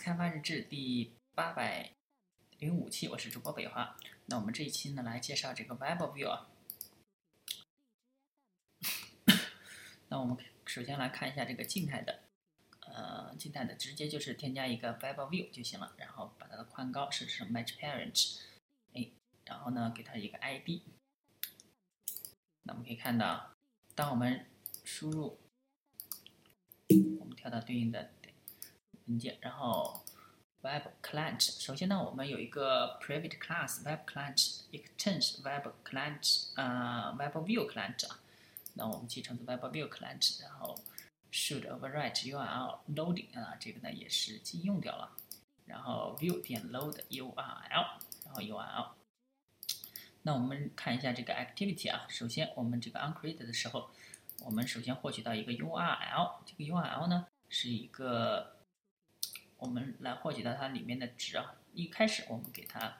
开发日志第八百零五期，我是主播北华。那我们这一期呢，来介绍这个 Web View 啊。那我们首先来看一下这个静态的，呃，静态的直接就是添加一个 Web View 就行了，然后把它的宽高设置成 Match Parent，哎，然后呢给它一个 ID。那我们可以看到，当我们输入，我们跳到对应的。文件，然后 Web Client，首先呢，我们有一个 Private Class Web Client Extends Web Client，呃，Web View Client 啊，那我们继承的 Web View Client，然后 Should Overwrite URL Loading 啊，这个呢也是禁用掉了，然后 View 点 Load URL，然后 URL，那我们看一下这个 Activity 啊，首先我们这个 OnCreate 的时候，我们首先获取到一个 URL，这个 URL 呢是一个我们来获取到它里面的值啊，一开始我们给它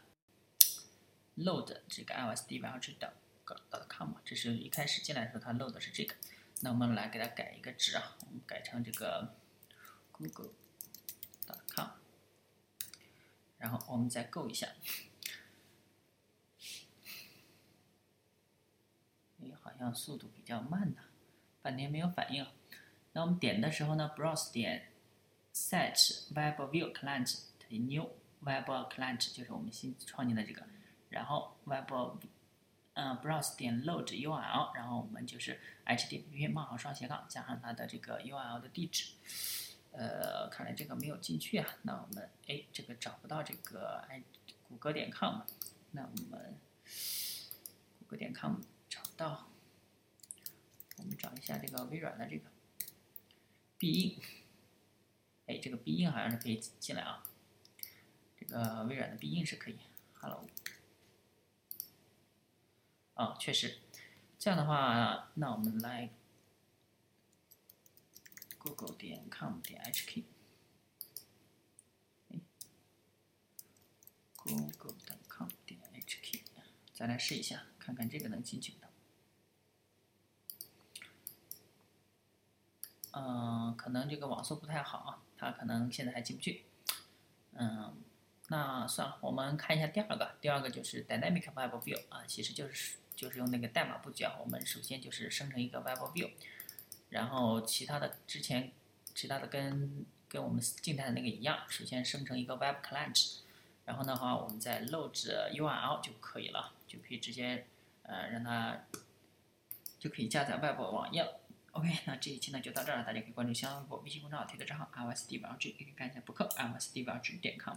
load 这个 iOS dev 的 .com，这是一开始进来的时候它 load 的是这个，那我们来给它改一个值啊，我们改成这个 google.com，然后我们再 go 一下，哎，好像速度比较慢呐，半天没有反应，那我们点的时候呢，browse 点。Set web view client new web client 就是我们新创建的这个，然后 web 嗯 browse 点 load URL，然后我们就是 http 冒号双斜杠加上它的这个 URL 的地址，呃，看来这个没有进去啊，那我们哎这个找不到这个哎谷歌点 com，那我们谷歌点 com 找到，我们找一下这个微软的这个必应。哎，这个必应好像是可以进来啊，这个微软的必应是可以。Hello，哦，确实，这样的话，那我们来 google 点 com 点 hk，，google 点 com 点 hk，再来试一下，看看这个能进去不。嗯，可能这个网速不太好啊。它可能现在还进不去，嗯，那算了，我们看一下第二个，第二个就是 Dynamic Web View 啊，其实就是就是用那个代码布局啊，我们首先就是生成一个 Web View，然后其他的之前其他的跟跟我们静态的那个一样，首先生成一个 Web Client，然后的话我们再 load URL 就可以了，就可以直接呃让它就可以加载 Web 网页了。OK，那这一期呢就到这儿了，大家可以关注新浪微博、微信公众号、推特账号 i o s d v l g 也可以看一下博客 lsdblg 点 com。